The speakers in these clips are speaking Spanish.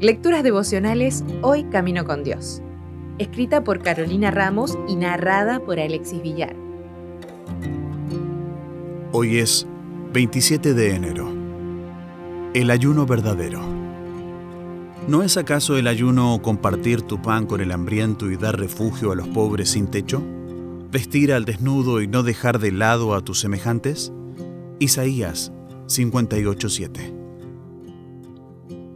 Lecturas devocionales Hoy Camino con Dios. Escrita por Carolina Ramos y narrada por Alexis Villar. Hoy es 27 de enero. El ayuno verdadero. ¿No es acaso el ayuno compartir tu pan con el hambriento y dar refugio a los pobres sin techo? ¿Vestir al desnudo y no dejar de lado a tus semejantes? Isaías 58:7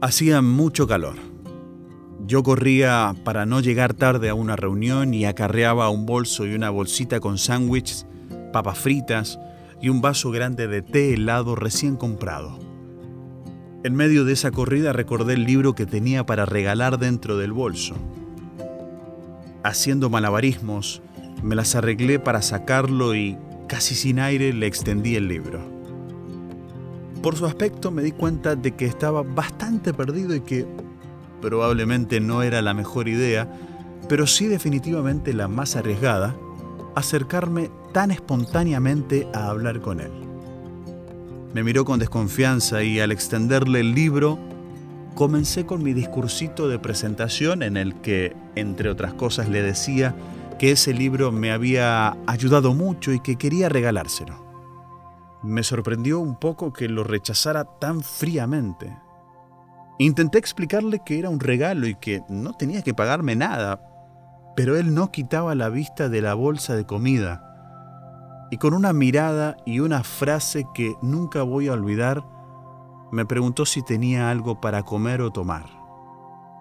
Hacía mucho calor. Yo corría para no llegar tarde a una reunión y acarreaba un bolso y una bolsita con sándwiches, papas fritas y un vaso grande de té helado recién comprado. En medio de esa corrida recordé el libro que tenía para regalar dentro del bolso. Haciendo malabarismos, me las arreglé para sacarlo y, casi sin aire, le extendí el libro. Por su aspecto me di cuenta de que estaba bastante perdido y que probablemente no era la mejor idea, pero sí definitivamente la más arriesgada, acercarme tan espontáneamente a hablar con él. Me miró con desconfianza y al extenderle el libro, comencé con mi discursito de presentación en el que, entre otras cosas, le decía que ese libro me había ayudado mucho y que quería regalárselo. Me sorprendió un poco que lo rechazara tan fríamente. Intenté explicarle que era un regalo y que no tenía que pagarme nada, pero él no quitaba la vista de la bolsa de comida. Y con una mirada y una frase que nunca voy a olvidar, me preguntó si tenía algo para comer o tomar.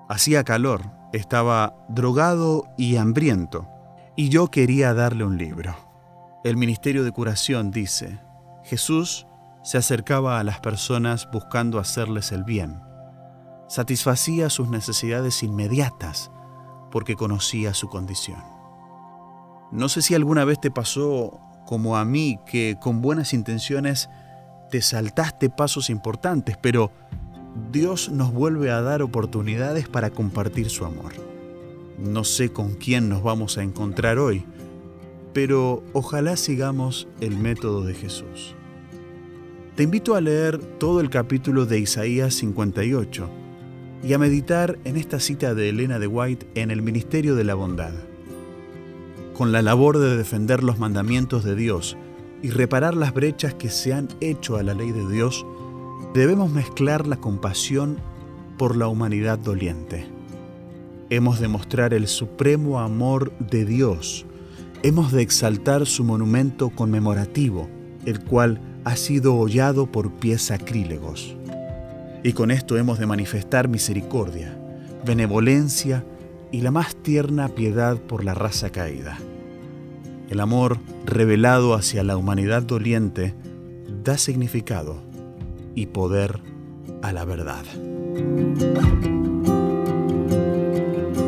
Hacía calor, estaba drogado y hambriento, y yo quería darle un libro. El Ministerio de Curación dice, Jesús se acercaba a las personas buscando hacerles el bien. Satisfacía sus necesidades inmediatas porque conocía su condición. No sé si alguna vez te pasó como a mí que con buenas intenciones te saltaste pasos importantes, pero Dios nos vuelve a dar oportunidades para compartir su amor. No sé con quién nos vamos a encontrar hoy, pero ojalá sigamos el método de Jesús. Te invito a leer todo el capítulo de Isaías 58 y a meditar en esta cita de Elena de White en el Ministerio de la Bondad. Con la labor de defender los mandamientos de Dios y reparar las brechas que se han hecho a la ley de Dios, debemos mezclar la compasión por la humanidad doliente. Hemos de mostrar el supremo amor de Dios hemos de exaltar su monumento conmemorativo, el cual ha sido hollado por pies sacrílegos. Y con esto hemos de manifestar misericordia, benevolencia y la más tierna piedad por la raza caída. El amor revelado hacia la humanidad doliente da significado y poder a la verdad.